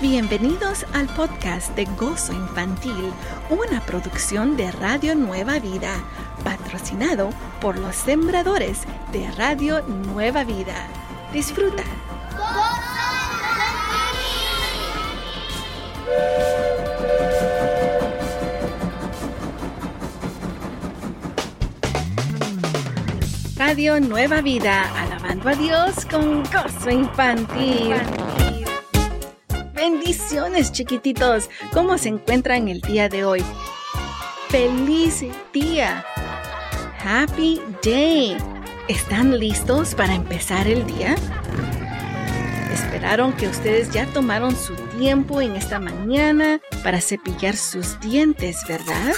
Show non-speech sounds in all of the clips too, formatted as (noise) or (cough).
Bienvenidos al podcast de Gozo Infantil, una producción de Radio Nueva Vida, patrocinado por los sembradores de Radio Nueva Vida. Disfruta. Radio Nueva Vida, alabando a Dios con Gozo Infantil. Bendiciones chiquititos, ¿cómo se encuentran el día de hoy? ¡Feliz día! Happy Day. ¿Están listos para empezar el día? Esperaron que ustedes ya tomaron su tiempo en esta mañana para cepillar sus dientes, ¿verdad?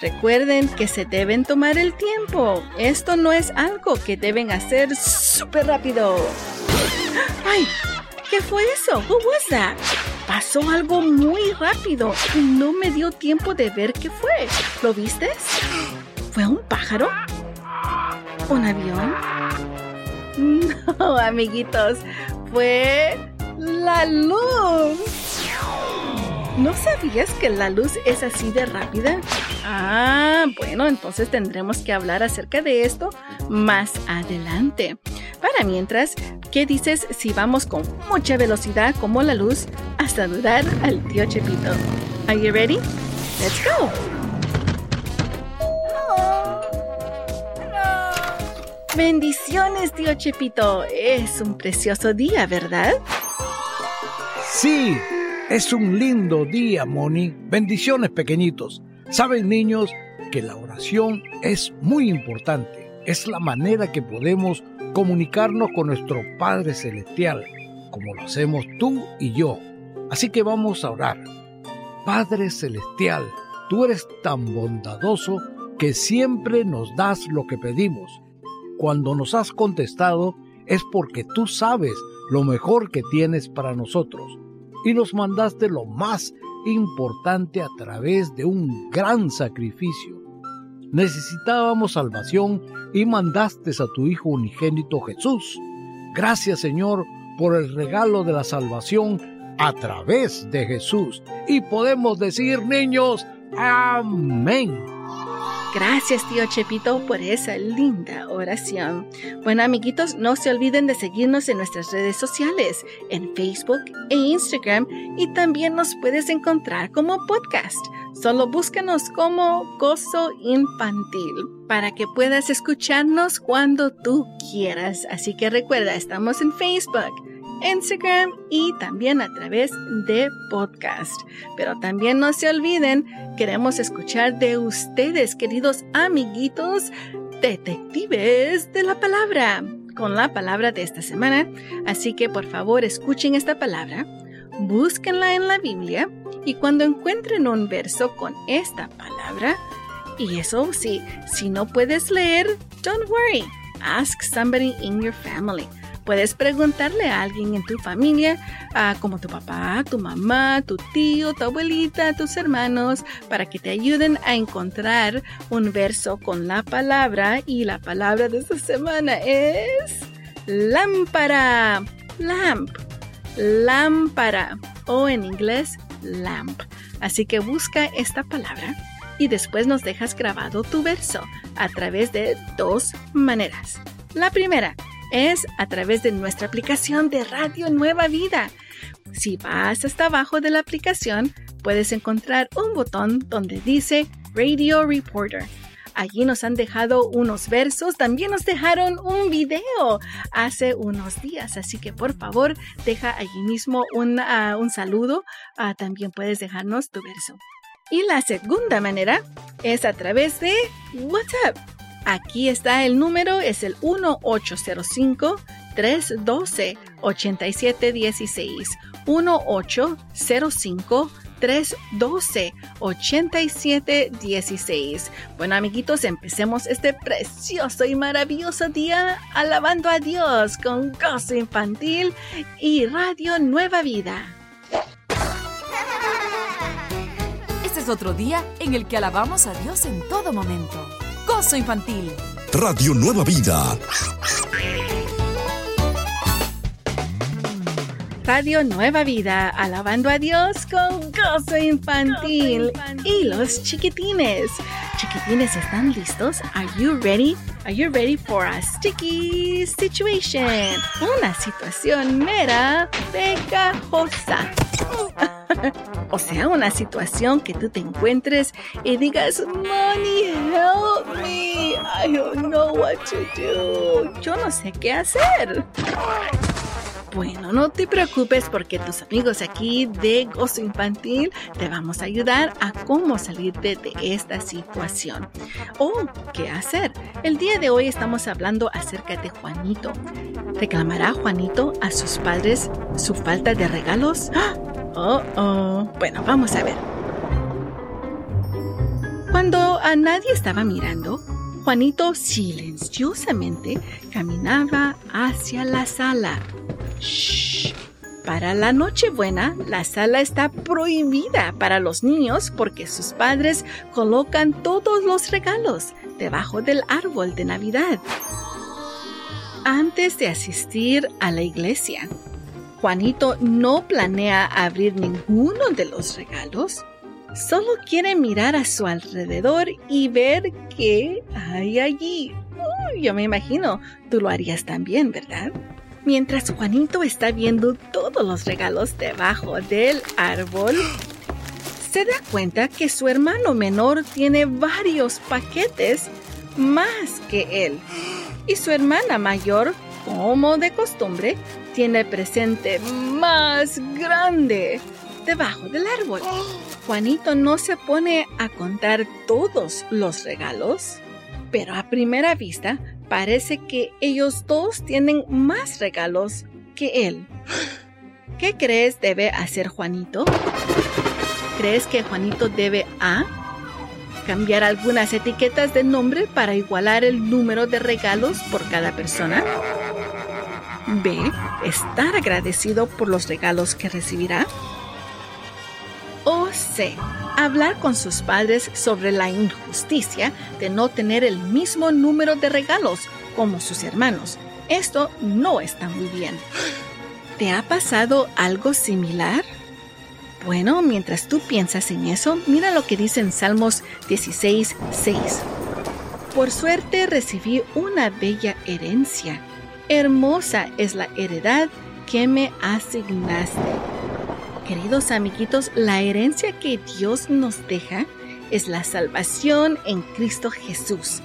Recuerden que se deben tomar el tiempo. Esto no es algo que deben hacer súper rápido. ¡Ay! ¿Qué fue eso? What was that? Pasó algo muy rápido y no me dio tiempo de ver qué fue. ¿Lo viste? ¿Fue un pájaro? ¿Un avión? No, (laughs) amiguitos, fue la luz. ¿No sabías que la luz es así de rápida? Ah, bueno, entonces tendremos que hablar acerca de esto más adelante. Para mientras, ¿qué dices si vamos con mucha velocidad como la luz a saludar al tío Chepito? Are you ready? Let's go. Bendiciones, tío Chepito. Es un precioso día, ¿verdad? Sí, es un lindo día, Moni. Bendiciones, pequeñitos. Saben, niños, que la oración es muy importante. Es la manera que podemos comunicarnos con nuestro Padre Celestial, como lo hacemos tú y yo. Así que vamos a orar. Padre Celestial, tú eres tan bondadoso que siempre nos das lo que pedimos. Cuando nos has contestado es porque tú sabes lo mejor que tienes para nosotros y nos mandaste lo más importante a través de un gran sacrificio. Necesitábamos salvación y mandaste a tu Hijo unigénito Jesús. Gracias Señor por el regalo de la salvación a través de Jesús. Y podemos decir, niños, amén. Gracias, tío Chepito, por esa linda oración. Bueno, amiguitos, no se olviden de seguirnos en nuestras redes sociales, en Facebook e Instagram, y también nos puedes encontrar como podcast. Solo búscanos como Gozo Infantil para que puedas escucharnos cuando tú quieras. Así que recuerda, estamos en Facebook Instagram y también a través de podcast. Pero también no se olviden, queremos escuchar de ustedes, queridos amiguitos, detectives de la palabra, con la palabra de esta semana. Así que por favor escuchen esta palabra, búsquenla en la Biblia y cuando encuentren un verso con esta palabra, y eso sí, si no puedes leer, don't worry. Ask somebody in your family. Puedes preguntarle a alguien en tu familia, como tu papá, tu mamá, tu tío, tu abuelita, tus hermanos, para que te ayuden a encontrar un verso con la palabra. Y la palabra de esta semana es lámpara, lamp, lámpara o en inglés lamp. Así que busca esta palabra y después nos dejas grabado tu verso a través de dos maneras. La primera, es a través de nuestra aplicación de Radio Nueva Vida. Si vas hasta abajo de la aplicación, puedes encontrar un botón donde dice Radio Reporter. Allí nos han dejado unos versos, también nos dejaron un video hace unos días, así que por favor deja allí mismo un, ah, saludo, ah, también puedes dejarnos tu verso. Y la segunda manera es a través de WhatsApp. Aquí está el número, es el 1805-312-8716. 1805-312-8716. Bueno, amiguitos, empecemos este precioso y maravilloso día alabando a Dios con gozo infantil y Radio Nueva Vida. Este es otro día en el que alabamos a Dios en todo momento. Gozo Infantil. Radio Nueva Vida. Radio Nueva Vida, alabando a Dios con gozo infantil. Y los chiquitines. Chiquitines, ¿están listos? Are you ready? Are you ready for a sticky situation? Una situación mera pegajosa. O sea, una situación que tú te encuentres y digas, Money, help me. I don't know what to do. Yo no sé qué hacer. Bueno, no te preocupes porque tus amigos aquí de Gozo Infantil te vamos a ayudar a cómo salirte de esta situación. O qué hacer. El día de hoy estamos hablando acerca de Juanito. ¿Reclamará Juanito a sus padres su falta de regalos? Oh, oh. Bueno, vamos a ver. Cuando a nadie estaba mirando, Juanito silenciosamente caminaba hacia la sala. Shh. Para la Nochebuena, la sala está prohibida para los niños porque sus padres colocan todos los regalos debajo del árbol de Navidad. Antes de asistir a la iglesia, Juanito no planea abrir ninguno de los regalos Solo quiere mirar a su alrededor y ver qué hay allí. yo me imagino, tú lo harías también, ¿verdad? Mientras Juanito está viendo todos los regalos debajo del árbol, se da cuenta que su hermano menor tiene varios paquetes más que él. Y su hermana mayor, como de costumbre, tiene el presente más grande debajo del árbol. Juanito no se pone a contar todos los regalos, pero a primera vista parece que ellos dos tienen más regalos que él. ¿Qué crees debe hacer Juanito? ¿Crees que Juanito debe A? Cambiar algunas etiquetas de nombre para igualar el número de regalos por cada persona. B. Estar agradecido por los regalos que recibirá. O C. Hablar con sus padres sobre la injusticia de no tener el mismo número de regalos como sus hermanos. Esto no está muy bien. ¿Te ha pasado algo similar? Bueno, mientras tú piensas en eso, mira lo que dice en Salmos 16, 6. Por suerte recibí una bella herencia. Hermosa es la heredad que me asignaste. Queridos amiguitos, la herencia que Dios nos deja es la salvación en Cristo Jesús.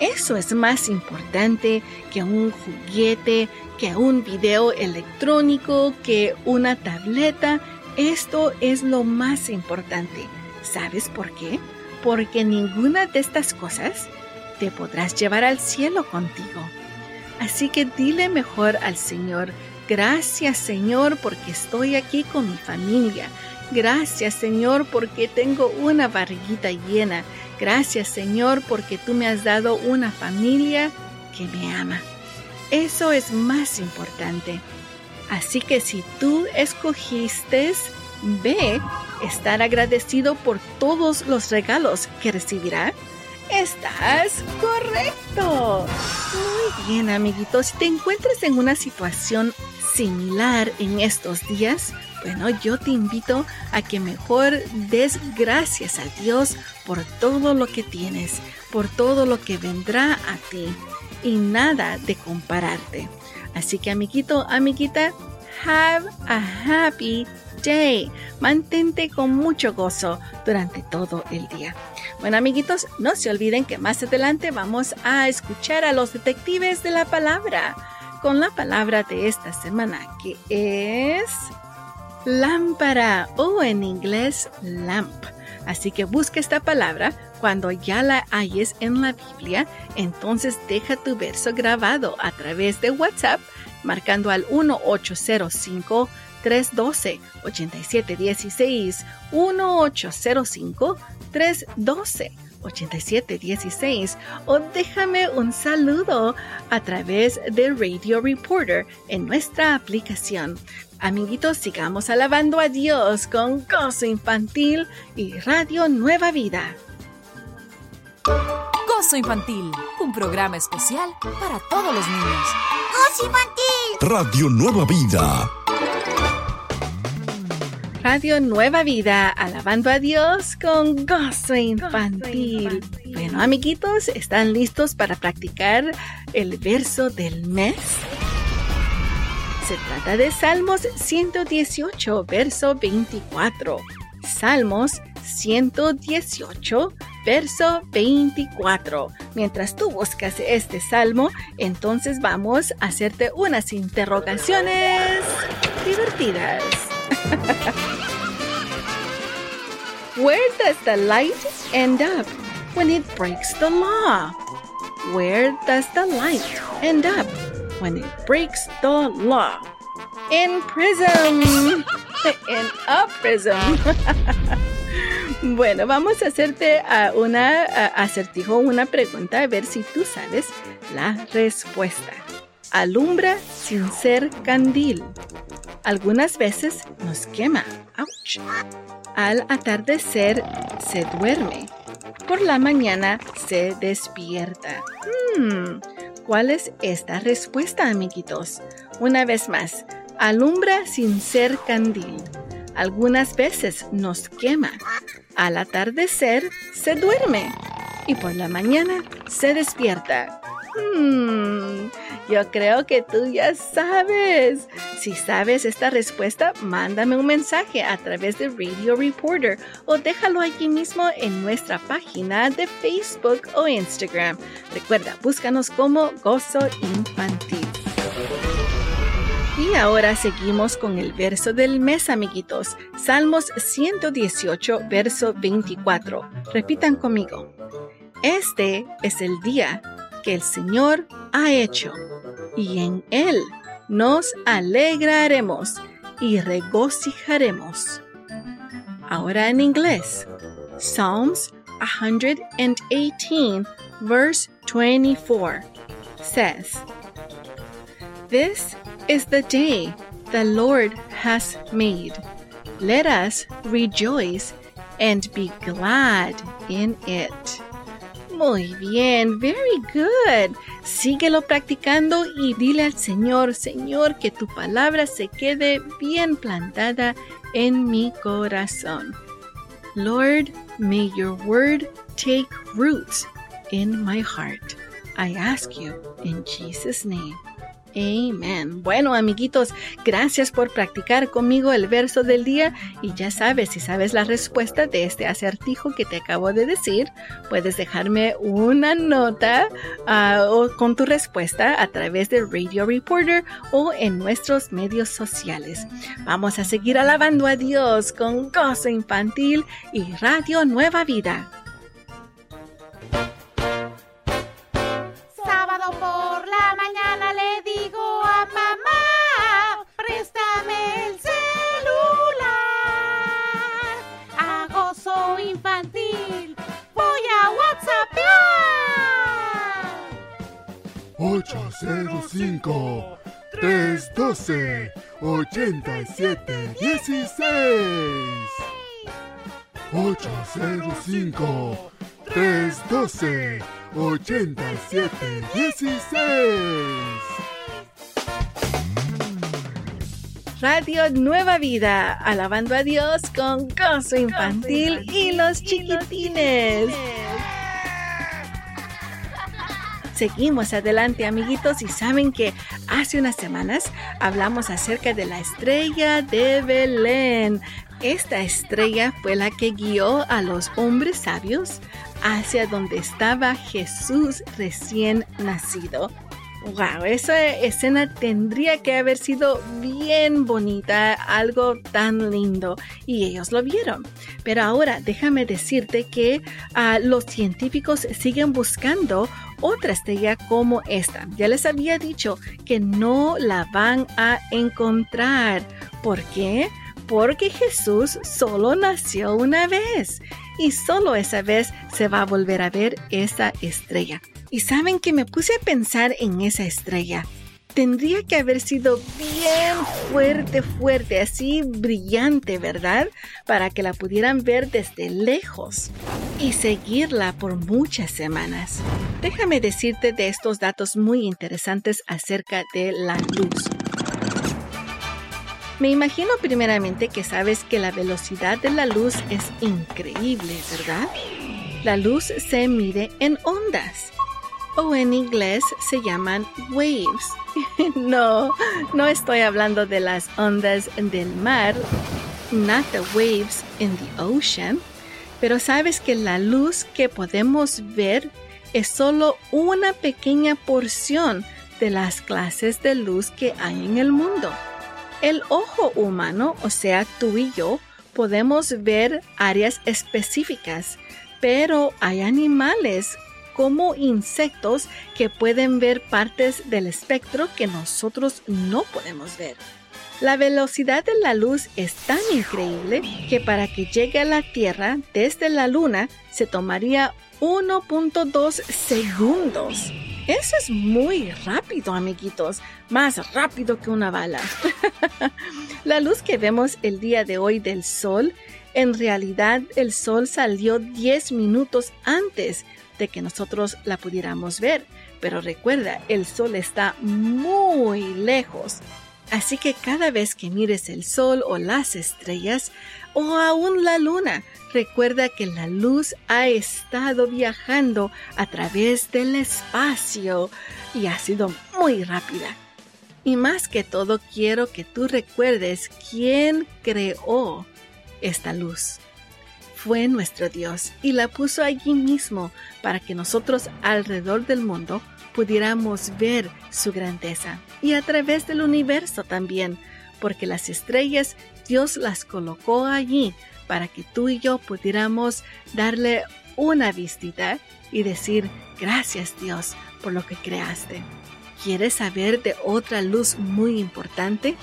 Eso es más importante que un juguete, que un video electrónico, que una tableta. Esto es lo más importante. ¿Sabes por qué? Porque ninguna de estas cosas te podrás llevar al cielo contigo. Así que dile mejor al Señor, Gracias Señor porque estoy aquí con mi familia. Gracias Señor porque tengo una barriguita llena. Gracias Señor porque tú me has dado una familia que me ama. Eso es más importante. Así que si tú escogiste ve estar agradecido por todos los regalos que recibirá, estás correcto. Muy bien, amiguitos. Si te encuentras en una situación similar en estos días, bueno, yo te invito a que mejor des gracias a Dios por todo lo que tienes, por todo lo que vendrá a ti y nada de compararte. Así que amiguito, amiguita, have a happy day. Mantente con mucho gozo durante todo el día. Bueno, amiguitos, no se olviden que más adelante vamos a escuchar a los detectives de la palabra con la palabra de esta semana, que es lámpara o en inglés lamp. Así que busca esta palabra cuando ya la hayes en la Biblia, entonces deja tu verso grabado a través de WhatsApp marcando al 1805 312 8716 1805 312 8716 o déjame un saludo a través de Radio Reporter en nuestra aplicación. Amiguitos, sigamos alabando a Dios con Gozo Infantil y Radio Nueva Vida. Gozo Infantil, un programa especial para todos los niños. Gozo Infantil. Radio Nueva Vida Radio Nueva Vida, alabando a Dios con gozo infantil. Bueno, amiguitos, ¿están listos para practicar el verso del mes? Se trata de Salmos 118, verso 24. Salmos 118, verso 24. Mientras tú buscas este salmo, entonces vamos a hacerte unas interrogaciones divertidas. Where does the light end up when it breaks the law? Where does the light end up when it breaks the law? In prison. (laughs) In a prison. (laughs) bueno, vamos a hacerte una acertijo, una pregunta, a ver si tú sabes la respuesta. Alumbra sin ser candil. Algunas veces nos quema. Ouch. Al atardecer se duerme. Por la mañana se despierta. Hmm, ¿Cuál es esta respuesta, amiguitos? Una vez más, alumbra sin ser candil. Algunas veces nos quema. Al atardecer se duerme. Y por la mañana se despierta. Hmm, yo creo que tú ya sabes. Si sabes esta respuesta, mándame un mensaje a través de Radio Reporter o déjalo allí mismo en nuestra página de Facebook o Instagram. Recuerda, búscanos como Gozo Infantil. Y ahora seguimos con el verso del mes, amiguitos. Salmos 118, verso 24. Repitan conmigo. Este es el día que el Señor ha hecho, y en Él nos alegraremos y regocijaremos. Ahora en inglés. Psalms 118, verse 24 says, This is the day the Lord has made. Let us rejoice and be glad in it. Muy bien, very good. Síguelo practicando y dile al Señor, Señor, que tu palabra se quede bien plantada en mi corazón. Lord, may your word take root in my heart. I ask you in Jesus' name. Amén. Bueno, amiguitos, gracias por practicar conmigo el verso del día y ya sabes, si sabes la respuesta de este acertijo que te acabo de decir, puedes dejarme una nota uh, con tu respuesta a través de Radio Reporter o en nuestros medios sociales. Vamos a seguir alabando a Dios con gozo infantil y Radio Nueva Vida. 805 312 8716 805 312 8716 Radio Nueva Vida, alabando a Dios con gozo infantil y los chiquitines. Seguimos adelante amiguitos y saben que hace unas semanas hablamos acerca de la estrella de Belén. Esta estrella fue la que guió a los hombres sabios hacia donde estaba Jesús recién nacido. Wow, esa escena tendría que haber sido bien bonita, algo tan lindo, y ellos lo vieron. Pero ahora déjame decirte que uh, los científicos siguen buscando otra estrella como esta. Ya les había dicho que no la van a encontrar. ¿Por qué? Porque Jesús solo nació una vez y solo esa vez se va a volver a ver esa estrella. Y saben que me puse a pensar en esa estrella. Tendría que haber sido bien fuerte, fuerte, así brillante, ¿verdad? Para que la pudieran ver desde lejos y seguirla por muchas semanas. Déjame decirte de estos datos muy interesantes acerca de la luz. Me imagino primeramente que sabes que la velocidad de la luz es increíble, ¿verdad? La luz se mide en ondas o en inglés se llaman waves. (laughs) no, no estoy hablando de las ondas del mar, not the waves in the ocean, pero sabes que la luz que podemos ver es solo una pequeña porción de las clases de luz que hay en el mundo. El ojo humano, o sea, tú y yo, podemos ver áreas específicas, pero hay animales como insectos que pueden ver partes del espectro que nosotros no podemos ver. La velocidad de la luz es tan increíble que para que llegue a la Tierra desde la Luna se tomaría 1.2 segundos. Eso es muy rápido, amiguitos, más rápido que una bala. (laughs) la luz que vemos el día de hoy del sol, en realidad el sol salió 10 minutos antes que nosotros la pudiéramos ver. Pero recuerda, el sol está muy lejos. Así que cada vez que mires el sol o las estrellas, o aún la luna, recuerda que la luz ha estado viajando a través del espacio y ha sido muy rápida. Y más que todo quiero que tú recuerdes quién creó esta luz. Fue nuestro Dios y la puso allí mismo para que nosotros alrededor del mundo pudiéramos ver su grandeza y a través del universo también, porque las estrellas Dios las colocó allí para que tú y yo pudiéramos darle una visita y decir gracias Dios por lo que creaste. ¿Quieres saber de otra luz muy importante?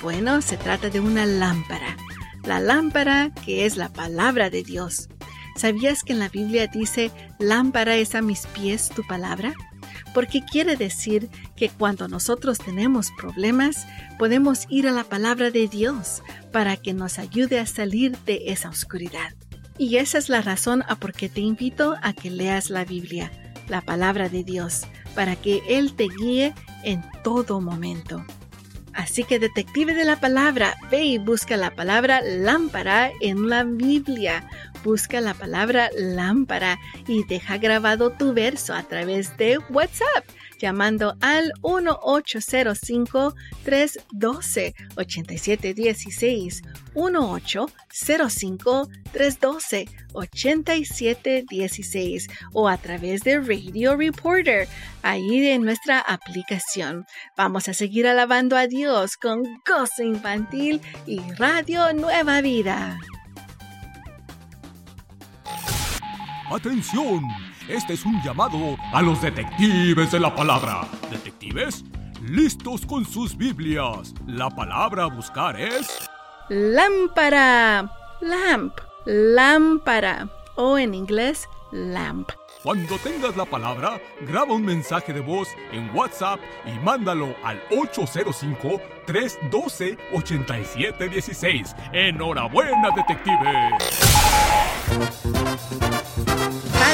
Bueno, se trata de una lámpara. La lámpara que es la palabra de Dios. ¿Sabías que en la Biblia dice, lámpara es a mis pies tu palabra? porque quiere decir que cuando nosotros tenemos problemas, podemos ir a la palabra de Dios para que nos ayude a salir de esa oscuridad. Y esa es la razón a por qué te invito a que leas la Biblia, la palabra de Dios, para que Él te guíe en todo momento. Así que detective de la palabra, ve y busca la palabra lámpara en la Biblia. Busca la palabra lámpara y deja grabado tu verso a través de WhatsApp llamando al 1805-312-8716. 1805-312-8716 o a través de Radio Reporter, ahí en nuestra aplicación. Vamos a seguir alabando a Dios con gozo infantil y Radio Nueva Vida. ¡Atención! Este es un llamado a los detectives de la palabra. ¿Detectives? Listos con sus Biblias. La palabra a buscar es... Lámpara. Lamp. Lámpara. O en inglés, lamp. Cuando tengas la palabra, graba un mensaje de voz en WhatsApp y mándalo al 805-312-8716. ¡Enhorabuena, detective!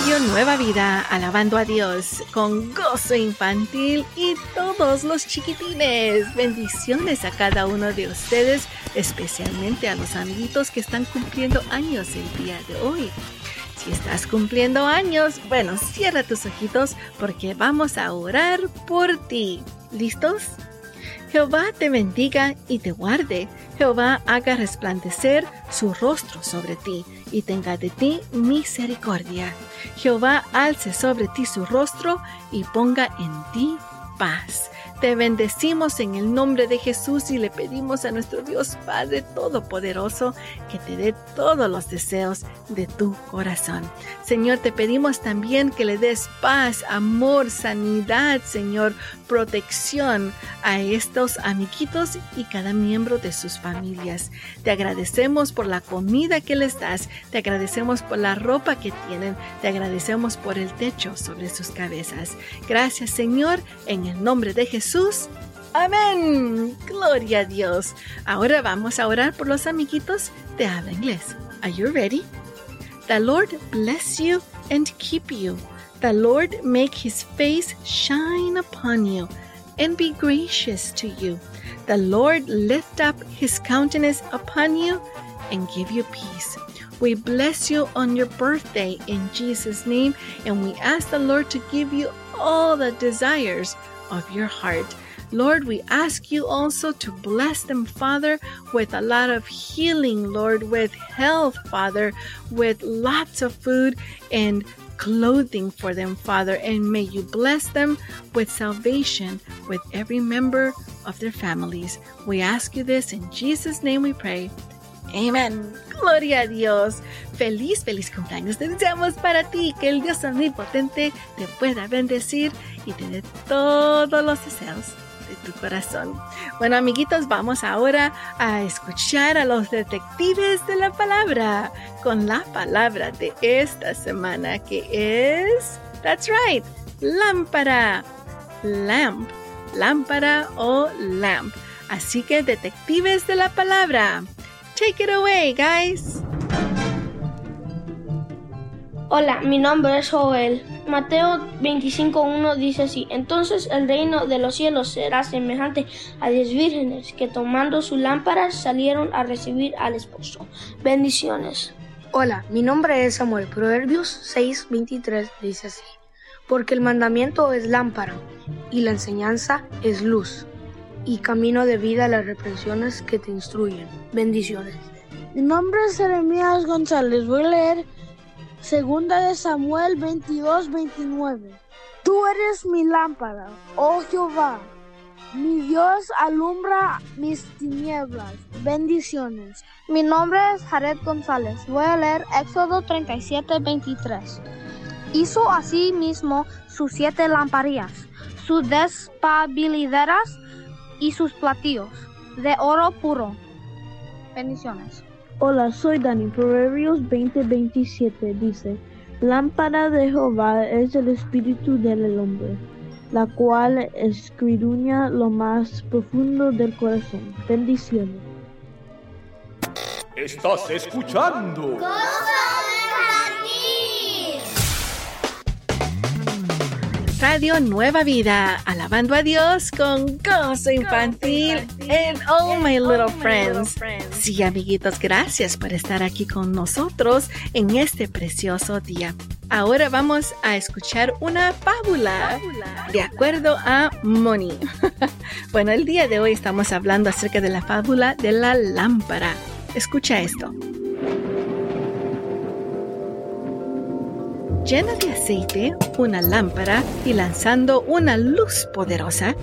Nueva Vida, alabando a Dios con gozo infantil y todos los chiquitines. Bendiciones a cada uno de ustedes, especialmente a los amiguitos que están cumpliendo años el día de hoy. Si estás cumpliendo años, bueno, cierra tus ojitos porque vamos a orar por ti. ¿Listos? Jehová te bendiga y te guarde. Jehová haga resplandecer su rostro sobre ti y tenga de ti misericordia. Jehová alce sobre ti su rostro y ponga en ti paz. Te bendecimos en el nombre de Jesús y le pedimos a nuestro Dios Padre Todopoderoso que te dé todos los deseos de tu corazón. Señor, te pedimos también que le des paz, amor, sanidad, Señor, protección a estos amiguitos y cada miembro de sus familias. Te agradecemos por la comida que les das, te agradecemos por la ropa que tienen, te agradecemos por el techo sobre sus cabezas. Gracias, Señor, en el nombre de Jesús Jesús. Amén. Gloria a Dios. Ahora vamos a orar por los amiguitos de habla inglés. Are you ready? The Lord bless you and keep you. The Lord make his face shine upon you and be gracious to you. The Lord lift up his countenance upon you and give you peace. We bless you on your birthday in Jesus' name, and we ask the Lord to give you all the desires of your heart. Lord, we ask you also to bless them, Father, with a lot of healing, Lord, with health, Father, with lots of food and clothing for them, Father, and may you bless them with salvation with every member of their families. We ask you this in Jesus' name we pray. Amén. Gloria a Dios. Feliz, feliz cumpleaños. Deseamos para ti que el Dios omnipotente te pueda bendecir y te dé todos los deseos de tu corazón. Bueno, amiguitos, vamos ahora a escuchar a los detectives de la palabra con la palabra de esta semana que es, that's right, lámpara, lamp, lámpara o lamp. Así que detectives de la palabra, take it away, guys. Hola, mi nombre es Joel. Mateo 25.1 dice así, entonces el reino de los cielos será semejante a diez vírgenes que tomando su lámpara salieron a recibir al esposo. Bendiciones. Hola, mi nombre es Samuel. Proverbios 6:23 dice así, porque el mandamiento es lámpara y la enseñanza es luz y camino de vida las reprensiones que te instruyen. Bendiciones. Mi nombre es Jeremías González. Voy a leer Segunda de Samuel 22, 29. Tú eres mi lámpara, oh Jehová. Mi Dios alumbra mis tinieblas. Bendiciones. Mi nombre es Jared González. Voy a leer Éxodo 37, 23. Hizo así mismo sus siete lamparillas, sus despabilideras y sus platillos de oro puro. Bendiciones. Hola, soy Dani. Proverbios 20:27 dice, Lámpara de Jehová es el espíritu del hombre, la cual escudriña lo más profundo del corazón. Bendiciones. Estás escuchando. Radio Nueva Vida, alabando a Dios con gozo infantil en All My Little Friends. Sí, amiguitos, gracias por estar aquí con nosotros en este precioso día. Ahora vamos a escuchar una fábula de acuerdo a Moni. (laughs) bueno, el día de hoy estamos hablando acerca de la fábula de la lámpara. Escucha esto. Llena de aceite una lámpara y lanzando una luz poderosa,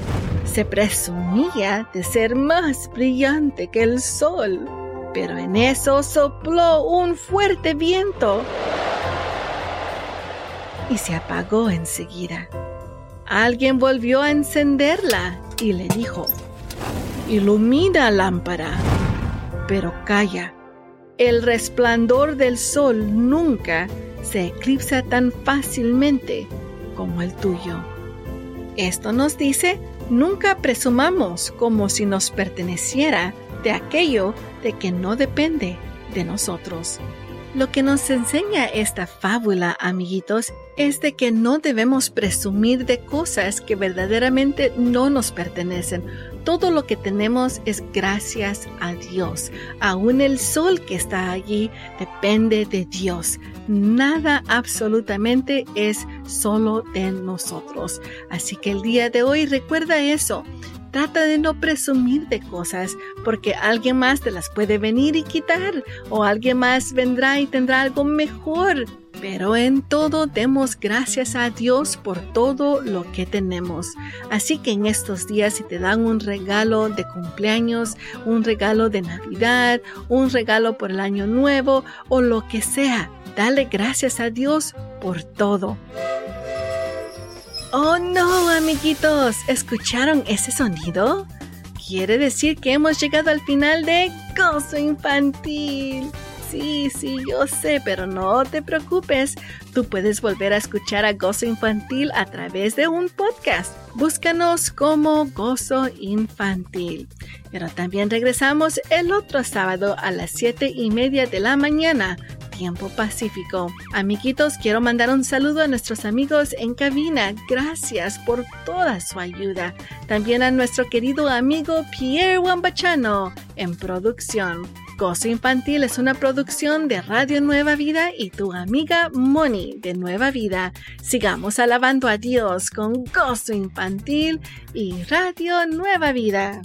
se presumía de ser más brillante que el sol. Pero en eso sopló un fuerte viento y se apagó enseguida. Alguien volvió a encenderla y le dijo, Ilumina lámpara, pero calla, el resplandor del sol nunca se eclipsa tan fácilmente como el tuyo. Esto nos dice, nunca presumamos como si nos perteneciera de aquello de que no depende de nosotros. Lo que nos enseña esta fábula, amiguitos, es de que no debemos presumir de cosas que verdaderamente no nos pertenecen. Todo lo que tenemos es gracias a Dios. Aún el sol que está allí depende de Dios. Nada absolutamente es solo de nosotros. Así que el día de hoy recuerda eso. Trata de no presumir de cosas porque alguien más te las puede venir y quitar o alguien más vendrá y tendrá algo mejor. Pero en todo demos gracias a Dios por todo lo que tenemos. Así que en estos días si te dan un regalo de cumpleaños, un regalo de Navidad, un regalo por el año nuevo o lo que sea, dale gracias a Dios por todo. Oh no, amiguitos, ¿escucharon ese sonido? Quiere decir que hemos llegado al final de Gozo Infantil. Sí, sí, yo sé, pero no te preocupes. Tú puedes volver a escuchar a Gozo Infantil a través de un podcast. Búscanos como Gozo Infantil. Pero también regresamos el otro sábado a las siete y media de la mañana tiempo pacífico. Amiguitos, quiero mandar un saludo a nuestros amigos en cabina. Gracias por toda su ayuda. También a nuestro querido amigo Pierre Wambachano en producción. Gozo Infantil es una producción de Radio Nueva Vida y tu amiga Moni de Nueva Vida. Sigamos alabando a Dios con Gozo Infantil y Radio Nueva Vida.